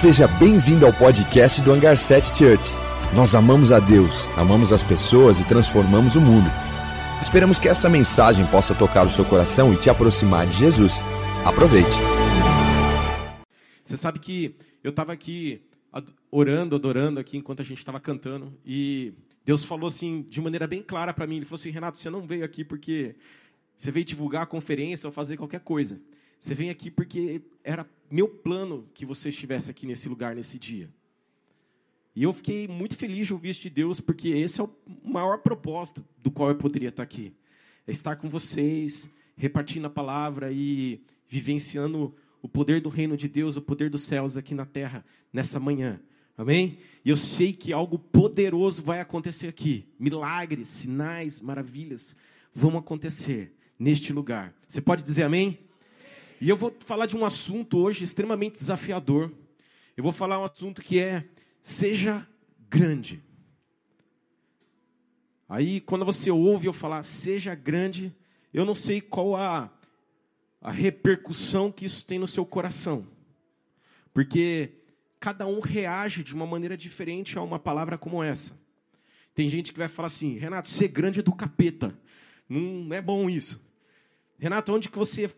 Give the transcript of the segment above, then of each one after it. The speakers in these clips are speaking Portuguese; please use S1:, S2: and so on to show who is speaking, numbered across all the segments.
S1: Seja bem-vindo ao podcast do Hangar 7 Church. Nós amamos a Deus, amamos as pessoas e transformamos o mundo. Esperamos que essa mensagem possa tocar o seu coração e te aproximar de Jesus. Aproveite.
S2: Você sabe que eu estava aqui orando, adorando aqui enquanto a gente estava cantando e Deus falou assim de maneira bem clara para mim. Ele falou assim: Renato, você não veio aqui porque você veio divulgar a conferência ou fazer qualquer coisa. Você vem aqui porque era meu plano que você estivesse aqui nesse lugar nesse dia. E eu fiquei muito feliz de ouvir isso de Deus, porque esse é o maior propósito do qual eu poderia estar aqui. É estar com vocês, repartindo a palavra e vivenciando o poder do reino de Deus, o poder dos céus aqui na terra, nessa manhã. Amém? E eu sei que algo poderoso vai acontecer aqui. Milagres, sinais, maravilhas vão acontecer neste lugar. Você pode dizer amém? E eu vou falar de um assunto hoje extremamente desafiador. Eu vou falar um assunto que é seja grande. Aí, quando você ouve eu falar seja grande, eu não sei qual a, a repercussão que isso tem no seu coração. Porque cada um reage de uma maneira diferente a uma palavra como essa. Tem gente que vai falar assim, Renato, ser grande é do capeta. Não é bom isso. Renato, onde que você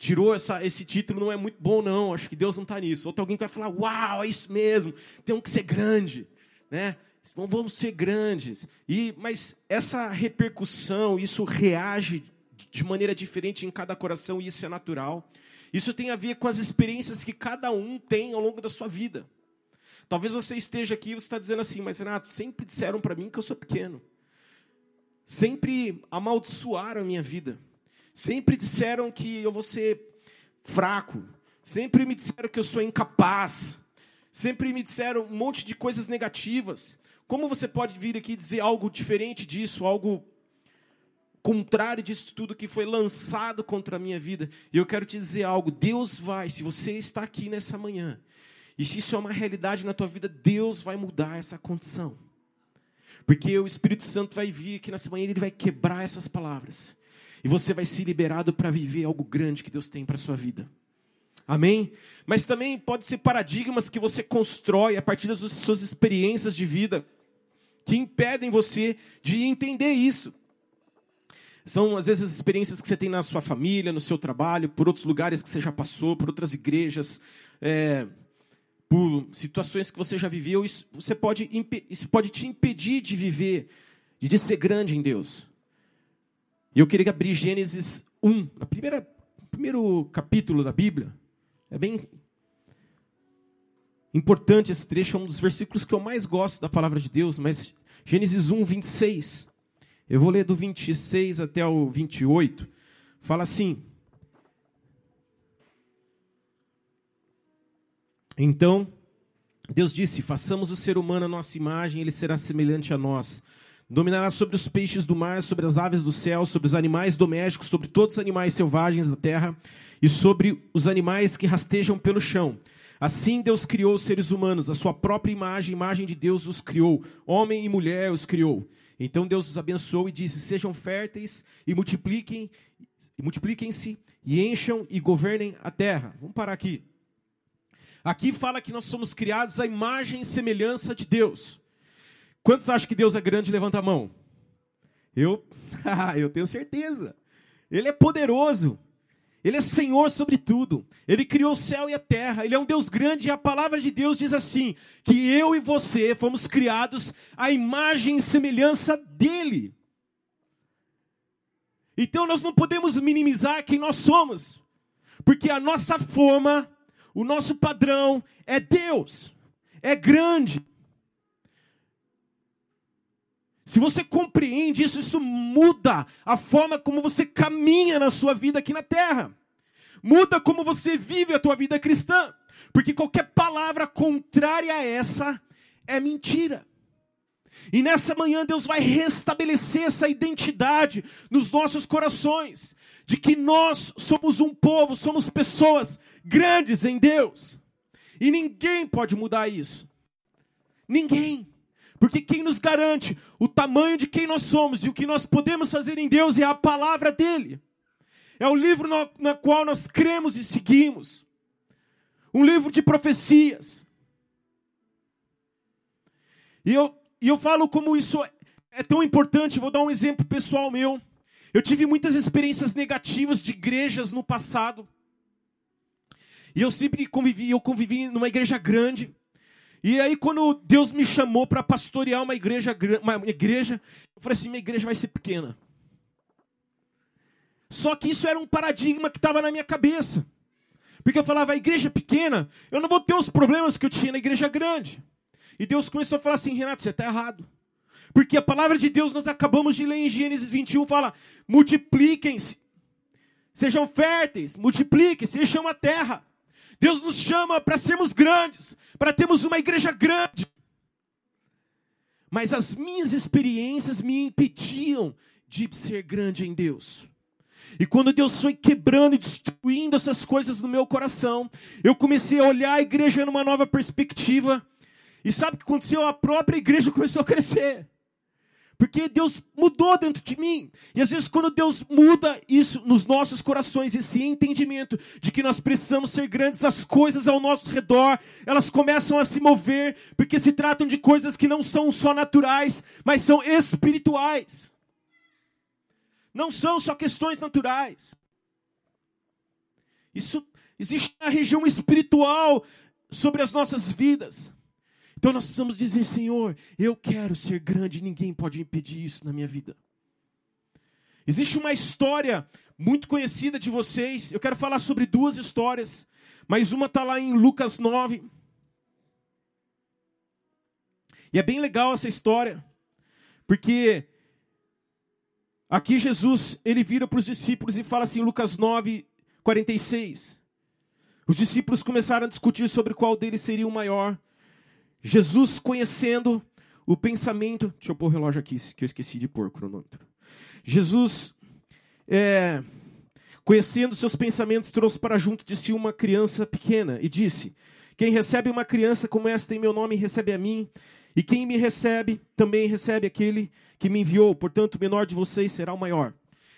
S2: tirou essa, esse título não é muito bom, não. Acho que Deus não está nisso. Outro alguém que vai falar, uau, é isso mesmo, temos que ser grande. Né? Vamos ser grandes. E, mas essa repercussão, isso reage de maneira diferente em cada coração, e isso é natural. Isso tem a ver com as experiências que cada um tem ao longo da sua vida. Talvez você esteja aqui e você está dizendo assim, mas Renato, sempre disseram para mim que eu sou pequeno. Sempre amaldiçoaram a minha vida. Sempre disseram que eu vou ser fraco. Sempre me disseram que eu sou incapaz. Sempre me disseram um monte de coisas negativas. Como você pode vir aqui dizer algo diferente disso, algo contrário disso tudo que foi lançado contra a minha vida? E eu quero te dizer algo: Deus vai, se você está aqui nessa manhã, e se isso é uma realidade na tua vida, Deus vai mudar essa condição. Porque o Espírito Santo vai vir aqui nessa manhã e ele vai quebrar essas palavras. E você vai ser liberado para viver algo grande que Deus tem para a sua vida. Amém? Mas também pode ser paradigmas que você constrói a partir das suas experiências de vida que impedem você de entender isso. São, às vezes, as experiências que você tem na sua família, no seu trabalho, por outros lugares que você já passou, por outras igrejas, é, por situações que você já viveu. Isso, você pode, isso pode te impedir de viver, de ser grande em Deus. E eu queria abrir Gênesis 1, na primeira, primeiro capítulo da Bíblia. É bem importante esse trecho, é um dos versículos que eu mais gosto da palavra de Deus, mas Gênesis 1, 26. Eu vou ler do 26 até o 28. Fala assim: Então, Deus disse: Façamos o ser humano a nossa imagem, ele será semelhante a nós. Dominará sobre os peixes do mar, sobre as aves do céu, sobre os animais domésticos, sobre todos os animais selvagens da terra e sobre os animais que rastejam pelo chão. Assim Deus criou os seres humanos, a sua própria imagem, imagem de Deus os criou. Homem e mulher os criou. Então Deus os abençoou e disse: Sejam férteis e multipliquem, e multipliquem-se e encham e governem a terra. Vamos parar aqui. Aqui fala que nós somos criados à imagem e semelhança de Deus. Quantos acham que Deus é grande? Levanta a mão. Eu, eu tenho certeza. Ele é poderoso. Ele é Senhor sobre tudo. Ele criou o céu e a terra. Ele é um Deus grande e a palavra de Deus diz assim: que eu e você fomos criados à imagem e semelhança dele. Então nós não podemos minimizar quem nós somos, porque a nossa forma, o nosso padrão é Deus, é grande, se você compreende isso, isso muda a forma como você caminha na sua vida aqui na terra. Muda como você vive a tua vida cristã. Porque qualquer palavra contrária a essa é mentira. E nessa manhã Deus vai restabelecer essa identidade nos nossos corações, de que nós somos um povo, somos pessoas grandes em Deus. E ninguém pode mudar isso. Ninguém. Porque quem nos garante o tamanho de quem nós somos e o que nós podemos fazer em Deus é a palavra dele. É o livro no, na qual nós cremos e seguimos. um livro de profecias. E eu, e eu falo como isso é tão importante, vou dar um exemplo pessoal meu. Eu tive muitas experiências negativas de igrejas no passado. E eu sempre convivi, eu convivi numa igreja grande. E aí quando Deus me chamou para pastorear uma igreja, uma igreja, eu falei assim, minha igreja vai ser pequena. Só que isso era um paradigma que estava na minha cabeça. Porque eu falava, a igreja pequena, eu não vou ter os problemas que eu tinha na igreja grande. E Deus começou a falar assim, Renato, você está errado. Porque a palavra de Deus, nós acabamos de ler em Gênesis 21, fala: multipliquem-se, sejam férteis, multipliquem-se, chama a terra. Deus nos chama para sermos grandes, para termos uma igreja grande. Mas as minhas experiências me impediam de ser grande em Deus. E quando Deus foi quebrando e destruindo essas coisas no meu coração, eu comecei a olhar a igreja numa nova perspectiva. E sabe o que aconteceu? A própria igreja começou a crescer. Porque Deus mudou dentro de mim. E às vezes, quando Deus muda isso nos nossos corações, esse entendimento de que nós precisamos ser grandes, as coisas ao nosso redor, elas começam a se mover, porque se tratam de coisas que não são só naturais, mas são espirituais. Não são só questões naturais. Isso existe na região espiritual sobre as nossas vidas. Então nós precisamos dizer, Senhor, eu quero ser grande, ninguém pode impedir isso na minha vida. Existe uma história muito conhecida de vocês, eu quero falar sobre duas histórias, mas uma está lá em Lucas 9. E é bem legal essa história, porque aqui Jesus, ele vira para os discípulos e fala assim, Lucas 9, 46. Os discípulos começaram a discutir sobre qual deles seria o maior. Jesus conhecendo o pensamento. Deixa eu pôr o relógio aqui, que eu esqueci de pôr o cronômetro. Jesus, é, conhecendo seus pensamentos, trouxe para junto de si uma criança pequena e disse: Quem recebe uma criança como esta em meu nome, recebe a mim. E quem me recebe, também recebe aquele que me enviou. Portanto, o menor de vocês será o maior.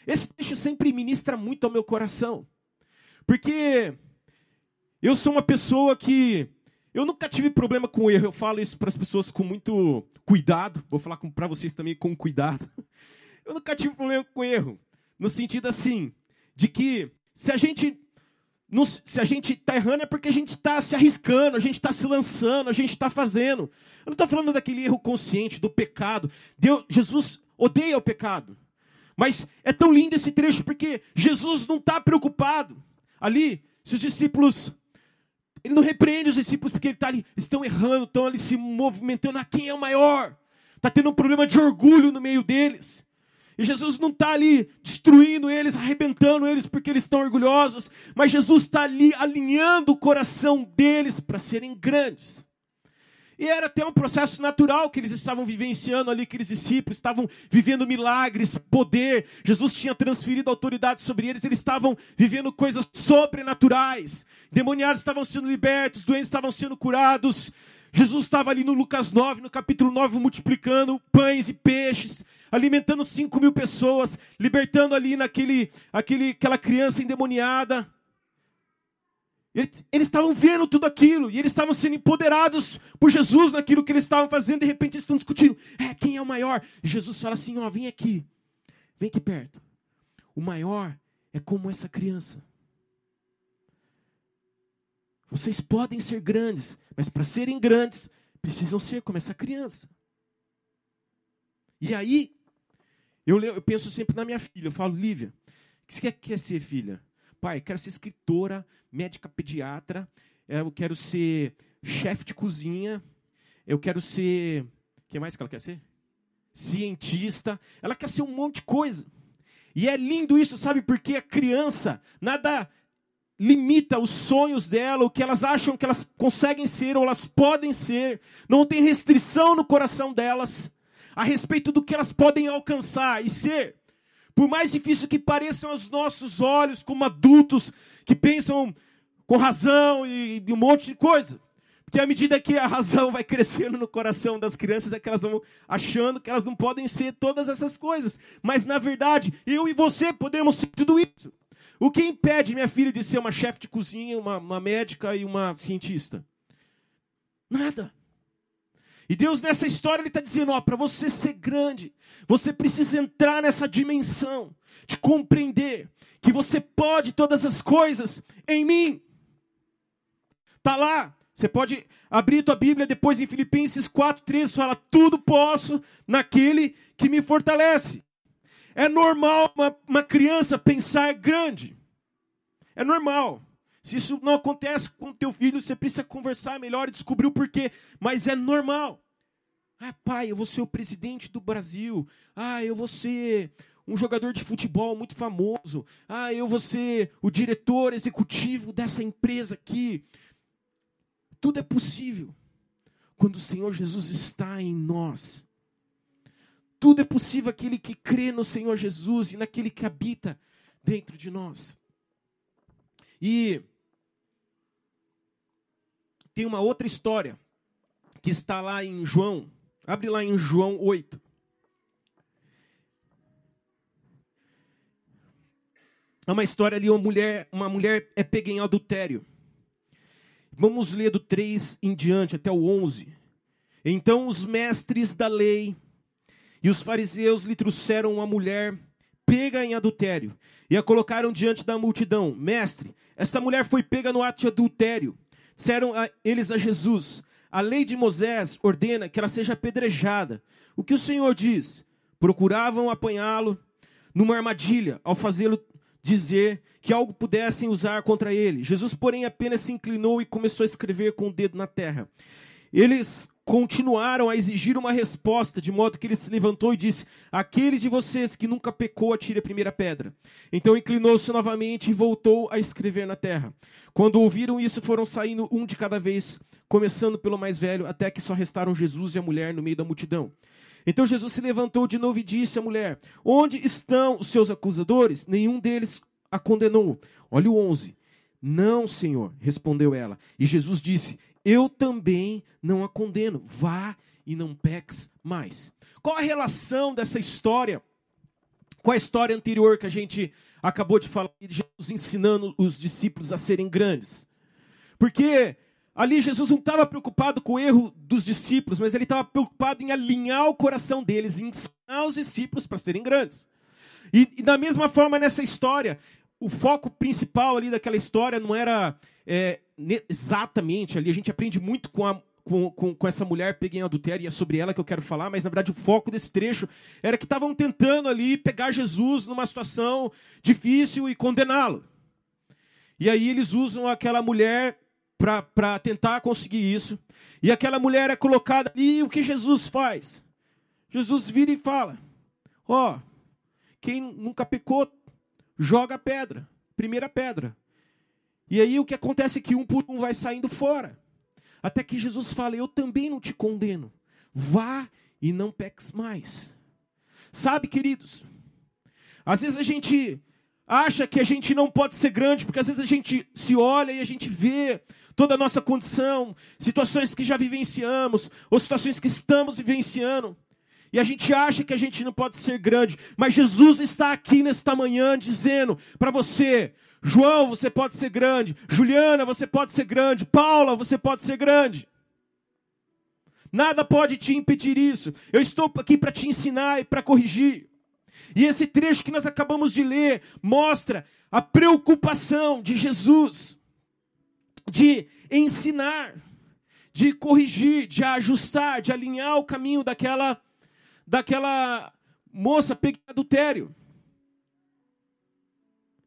S2: Esse texto sempre ministra muito ao meu coração. Porque eu sou uma pessoa que eu nunca tive problema com erro, eu falo isso para as pessoas com muito cuidado, vou falar para vocês também com cuidado. Eu nunca tive problema com erro, no sentido assim, de que se a gente se a gente está errando é porque a gente está se arriscando, a gente está se lançando, a gente está fazendo. Eu não estou falando daquele erro consciente, do pecado. Deus, Jesus odeia o pecado. Mas é tão lindo esse trecho porque Jesus não está preocupado. Ali, se os discípulos ele não repreende os discípulos porque ele tá ali, estão errando, estão ali se movimentando. a quem é o maior? Está tendo um problema de orgulho no meio deles. E Jesus não está ali destruindo eles, arrebentando eles porque eles estão orgulhosos. Mas Jesus está ali alinhando o coração deles para serem grandes. E era até um processo natural que eles estavam vivenciando ali, aqueles discípulos estavam vivendo milagres, poder. Jesus tinha transferido autoridade sobre eles, eles estavam vivendo coisas sobrenaturais. Demoniados estavam sendo libertos, doentes estavam sendo curados. Jesus estava ali no Lucas 9, no capítulo 9, multiplicando pães e peixes, alimentando 5 mil pessoas, libertando ali naquele, aquele, aquela criança endemoniada. Eles, estavam vendo tudo aquilo e eles estavam sendo empoderados por Jesus naquilo que eles estavam fazendo. De repente eles estão discutindo: é, quem é o maior? Jesus fala assim: ó, vem aqui, vem aqui perto. O maior é como essa criança. Vocês podem ser grandes, mas para serem grandes, precisam ser como essa criança. E aí, eu, eu penso sempre na minha filha. Eu falo, Lívia, o que você quer ser, filha? Pai, quero ser escritora, médica pediatra, é, eu quero ser chefe de cozinha, eu quero ser. O que mais que ela quer ser? Cientista. Ela quer ser um monte de coisa. E é lindo isso, sabe? Porque a criança, nada limita os sonhos dela, o que elas acham que elas conseguem ser ou elas podem ser. Não tem restrição no coração delas a respeito do que elas podem alcançar e ser. Por mais difícil que pareçam aos nossos olhos, como adultos que pensam com razão e, e um monte de coisa. Porque à medida que a razão vai crescendo no coração das crianças, é que elas vão achando que elas não podem ser todas essas coisas. Mas na verdade, eu e você podemos ser tudo isso. O que impede minha filha de ser uma chefe de cozinha, uma, uma médica e uma cientista? Nada. E Deus nessa história ele está dizendo, ó, para você ser grande, você precisa entrar nessa dimensão de compreender que você pode todas as coisas em mim. Tá lá. Você pode abrir tua Bíblia depois em Filipenses 4:3 fala: "Tudo posso naquele que me fortalece". É normal uma, uma criança pensar grande. É normal. Se isso não acontece com teu filho, você precisa conversar melhor e descobrir o porquê. Mas é normal. Ah, pai, eu vou ser o presidente do Brasil. Ah, eu vou ser um jogador de futebol muito famoso. Ah, eu vou ser o diretor executivo dessa empresa aqui. Tudo é possível quando o Senhor Jesus está em nós. Tudo é possível aquele que crê no Senhor Jesus e naquele que habita dentro de nós. E tem uma outra história que está lá em João. Abre lá em João 8. É uma história ali, uma mulher, uma mulher é pega em adultério. Vamos ler do 3 em diante até o 11. Então os mestres da lei e os fariseus lhe trouxeram uma mulher pega em adultério e a colocaram diante da multidão. Mestre, esta mulher foi pega no ato de adultério. Disseram a eles a Jesus: A lei de Moisés ordena que ela seja apedrejada. O que o Senhor diz? Procuravam apanhá-lo numa armadilha ao fazê-lo dizer que algo pudessem usar contra ele. Jesus, porém, apenas se inclinou e começou a escrever com o dedo na terra. Eles continuaram a exigir uma resposta, de modo que ele se levantou e disse: Aqueles de vocês que nunca pecou, atire a primeira pedra. Então inclinou-se novamente e voltou a escrever na terra. Quando ouviram isso, foram saindo um de cada vez, começando pelo mais velho, até que só restaram Jesus e a mulher no meio da multidão. Então Jesus se levantou de novo e disse à mulher: Onde estão os seus acusadores? Nenhum deles a condenou. Olha o 11. Não, Senhor, respondeu ela. E Jesus disse: Eu também não a condeno. Vá e não peques mais. Qual a relação dessa história com a história anterior que a gente acabou de falar de Jesus ensinando os discípulos a serem grandes? Porque Ali Jesus não estava preocupado com o erro dos discípulos, mas ele estava preocupado em alinhar o coração deles, em ensinar os discípulos para serem grandes. E, e, da mesma forma nessa história, o foco principal ali daquela história não era é, exatamente ali, a gente aprende muito com, a, com, com, com essa mulher peguei em adultério, e é sobre ela que eu quero falar, mas na verdade o foco desse trecho era que estavam tentando ali pegar Jesus numa situação difícil e condená-lo. E aí eles usam aquela mulher para tentar conseguir isso. E aquela mulher é colocada e o que Jesus faz? Jesus vira e fala: Ó, oh, quem nunca pecou, joga a pedra, primeira pedra. E aí o que acontece é que um por um vai saindo fora. Até que Jesus fala: Eu também não te condeno. Vá e não peques mais. Sabe, queridos, às vezes a gente acha que a gente não pode ser grande, porque às vezes a gente se olha e a gente vê toda a nossa condição, situações que já vivenciamos, ou situações que estamos vivenciando. E a gente acha que a gente não pode ser grande, mas Jesus está aqui nesta manhã dizendo para você: João, você pode ser grande, Juliana, você pode ser grande, Paula, você pode ser grande. Nada pode te impedir isso. Eu estou aqui para te ensinar e para corrigir. E esse trecho que nós acabamos de ler mostra a preocupação de Jesus de ensinar, de corrigir, de ajustar, de alinhar o caminho daquela daquela moça pega adultério.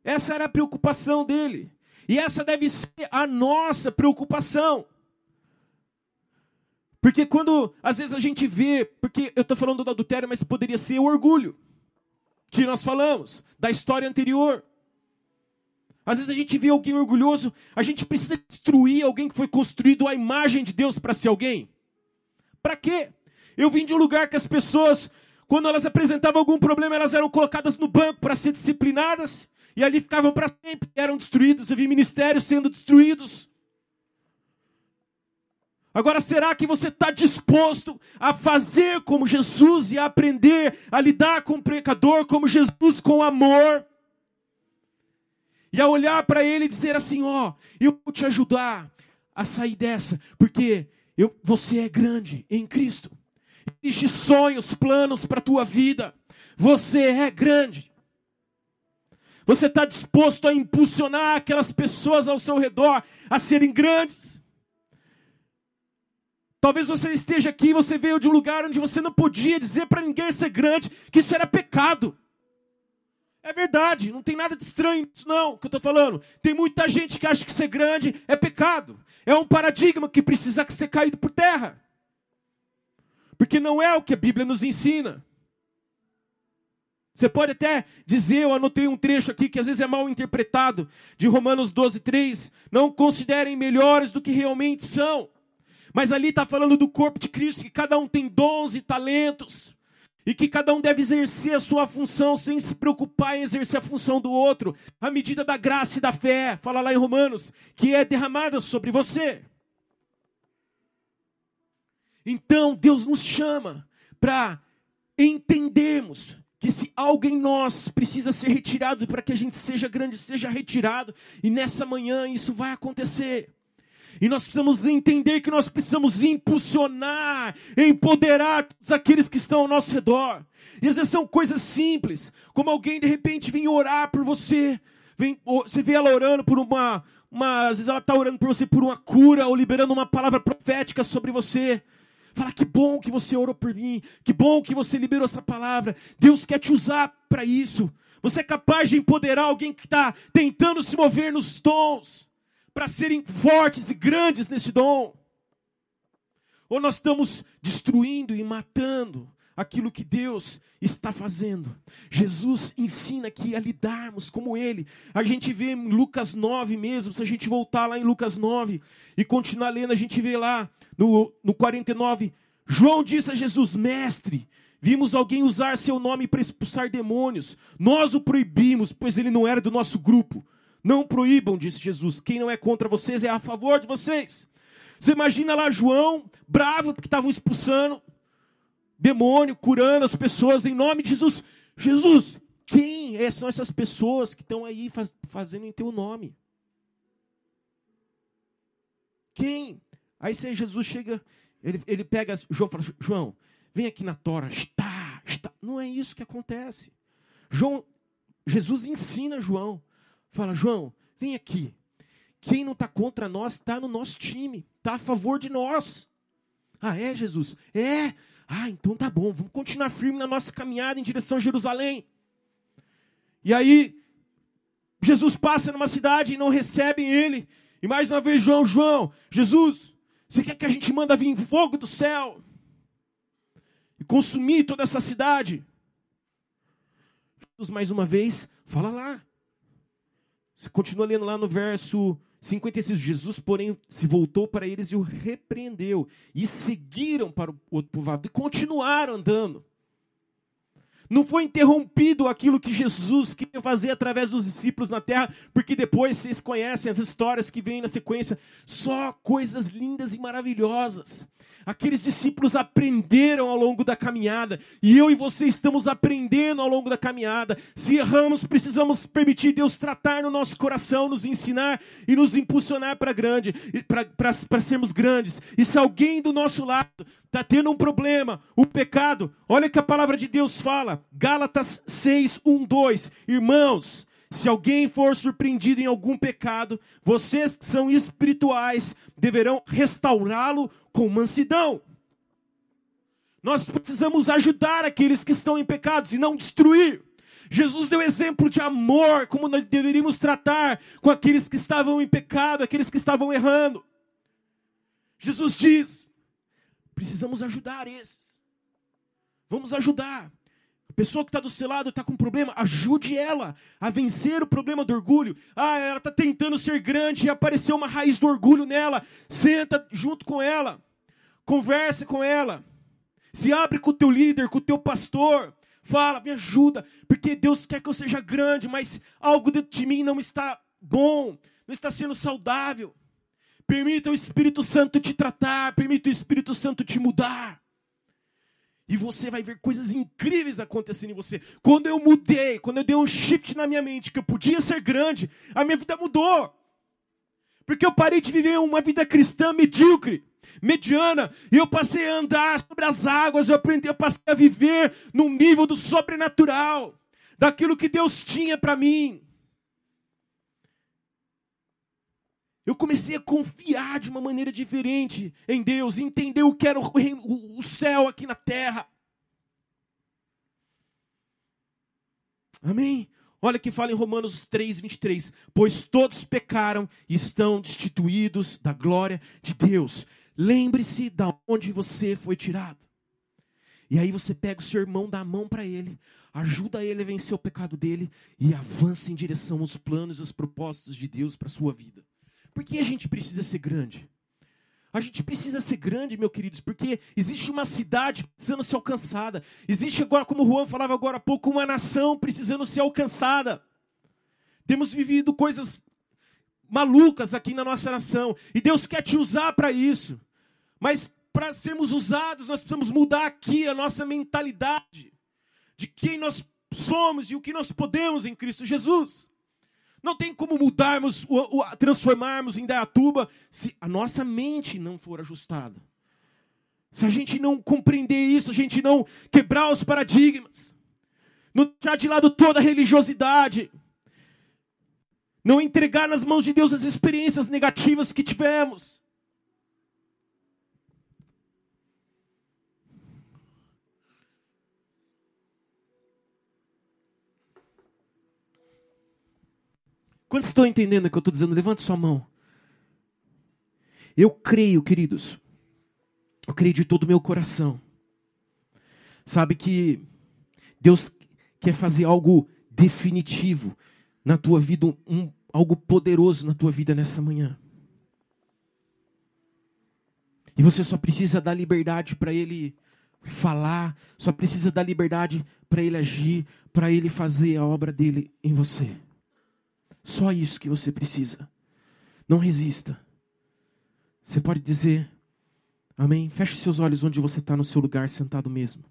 S2: Essa era a preocupação dele. E essa deve ser a nossa preocupação. Porque quando às vezes a gente vê, porque eu estou falando do adultério, mas poderia ser o orgulho que nós falamos, da história anterior. Às vezes a gente vê alguém orgulhoso, a gente precisa destruir alguém que foi construído à imagem de Deus para ser alguém. Para quê? Eu vim de um lugar que as pessoas, quando elas apresentavam algum problema, elas eram colocadas no banco para ser disciplinadas, e ali ficavam para sempre, eram destruídos. Vi ministérios sendo destruídos. Agora, será que você está disposto a fazer como Jesus e a aprender a lidar com o pecador como Jesus com amor? E a olhar para ele e dizer assim: Ó, eu vou te ajudar a sair dessa, porque eu, você é grande em Cristo. Existem sonhos, planos para a tua vida. Você é grande. Você está disposto a impulsionar aquelas pessoas ao seu redor a serem grandes. Talvez você esteja aqui e você veio de um lugar onde você não podia dizer para ninguém ser grande, que isso era pecado. É verdade, não tem nada de estranho nisso, não, que eu estou falando. Tem muita gente que acha que ser grande é pecado. É um paradigma que precisa ser caído por terra. Porque não é o que a Bíblia nos ensina. Você pode até dizer, eu anotei um trecho aqui que às vezes é mal interpretado, de Romanos 12, 3. Não considerem melhores do que realmente são. Mas ali está falando do corpo de Cristo, que cada um tem dons e talentos. E que cada um deve exercer a sua função sem se preocupar em exercer a função do outro, à medida da graça e da fé, fala lá em Romanos, que é derramada sobre você. Então, Deus nos chama para entendermos que se algo em nós precisa ser retirado para que a gente seja grande, seja retirado, e nessa manhã isso vai acontecer. E nós precisamos entender que nós precisamos impulsionar, empoderar todos aqueles que estão ao nosso redor. E às vezes são coisas simples, como alguém de repente vem orar por você, vem, você vê ela orando por uma, uma às vezes ela está orando por você por uma cura ou liberando uma palavra profética sobre você. Fala que bom que você orou por mim, que bom que você liberou essa palavra. Deus quer te usar para isso. Você é capaz de empoderar alguém que está tentando se mover nos dons para serem fortes e grandes nesse dom? Ou nós estamos destruindo e matando aquilo que Deus está fazendo? Jesus ensina aqui a lidarmos como Ele. A gente vê em Lucas 9 mesmo, se a gente voltar lá em Lucas 9 e continuar lendo, a gente vê lá no, no 49, João disse a Jesus, mestre, Vimos alguém usar seu nome para expulsar demônios. Nós o proibimos, pois ele não era do nosso grupo. Não proíbam, disse Jesus. Quem não é contra vocês é a favor de vocês. Você imagina lá João, bravo, porque estavam expulsando demônio, curando as pessoas em nome de Jesus. Jesus, quem é, são essas pessoas que estão aí faz, fazendo em teu nome? Quem? Aí se Jesus chega, ele, ele pega João fala: João, vem aqui na tora, está, está. Não é isso que acontece. João, Jesus ensina João. Fala, João, vem aqui. Quem não está contra nós está no nosso time, está a favor de nós. Ah, é, Jesus? É. Ah, então tá bom, vamos continuar firme na nossa caminhada em direção a Jerusalém. E aí, Jesus passa numa cidade e não recebem ele. E mais uma vez, João, João, Jesus, você quer que a gente manda vir fogo do céu e consumir toda essa cidade? Jesus, mais uma vez, fala lá. Você continua lendo lá no verso 56. Jesus, porém, se voltou para eles e o repreendeu. E seguiram para o outro povoado e continuaram andando. Não foi interrompido aquilo que Jesus queria fazer através dos discípulos na terra, porque depois vocês conhecem as histórias que vêm na sequência, só coisas lindas e maravilhosas. Aqueles discípulos aprenderam ao longo da caminhada, e eu e você estamos aprendendo ao longo da caminhada. Se erramos, precisamos permitir Deus tratar no nosso coração, nos ensinar e nos impulsionar para grande, para sermos grandes. E se alguém do nosso lado está tendo um problema, o pecado, olha que a palavra de Deus fala, Gálatas 6, 1, 2. Irmãos, se alguém for surpreendido em algum pecado, vocês que são espirituais deverão restaurá-lo com mansidão. Nós precisamos ajudar aqueles que estão em pecados e não destruir. Jesus deu exemplo de amor, como nós deveríamos tratar com aqueles que estavam em pecado, aqueles que estavam errando. Jesus diz: precisamos ajudar esses. Vamos ajudar pessoa que está do seu lado está com um problema, ajude ela a vencer o problema do orgulho. Ah, ela está tentando ser grande e apareceu uma raiz do orgulho nela. Senta junto com ela, converse com ela, se abre com o teu líder, com o teu pastor. Fala, me ajuda, porque Deus quer que eu seja grande, mas algo dentro de mim não está bom, não está sendo saudável. Permita o Espírito Santo te tratar, permita o Espírito Santo te mudar. E você vai ver coisas incríveis acontecendo em você. Quando eu mudei, quando eu dei um shift na minha mente, que eu podia ser grande, a minha vida mudou. Porque eu parei de viver uma vida cristã medíocre, mediana, e eu passei a andar sobre as águas, eu aprendi, eu passei a viver num nível do sobrenatural, daquilo que Deus tinha para mim. Eu comecei a confiar de uma maneira diferente em Deus, entender o que era o, o céu aqui na terra. Amém? Olha que fala em Romanos 3, 23. Pois todos pecaram e estão destituídos da glória de Deus. Lembre-se de onde você foi tirado. E aí você pega o seu irmão, dá a mão para ele, ajuda ele a vencer o pecado dele e avança em direção aos planos e aos propósitos de Deus para sua vida. Por que a gente precisa ser grande? A gente precisa ser grande, meus queridos, porque existe uma cidade precisando ser alcançada. Existe agora, como o Juan falava agora há pouco, uma nação precisando ser alcançada. Temos vivido coisas malucas aqui na nossa nação. E Deus quer te usar para isso. Mas para sermos usados, nós precisamos mudar aqui a nossa mentalidade de quem nós somos e o que nós podemos em Cristo Jesus. Não tem como mudarmos, o, o, transformarmos em Dayatuba se a nossa mente não for ajustada. Se a gente não compreender isso, a gente não quebrar os paradigmas, não deixar de lado toda a religiosidade, não entregar nas mãos de Deus as experiências negativas que tivemos. Quantos estão entendendo o que eu estou dizendo? Levante sua mão. Eu creio, queridos, eu creio de todo o meu coração. Sabe que Deus quer fazer algo definitivo na tua vida, um, algo poderoso na tua vida nessa manhã. E você só precisa dar liberdade para Ele falar, só precisa dar liberdade para Ele agir, para Ele fazer a obra dele em você. Só isso que você precisa. Não resista. Você pode dizer, Amém? Feche seus olhos onde você está no seu lugar sentado mesmo.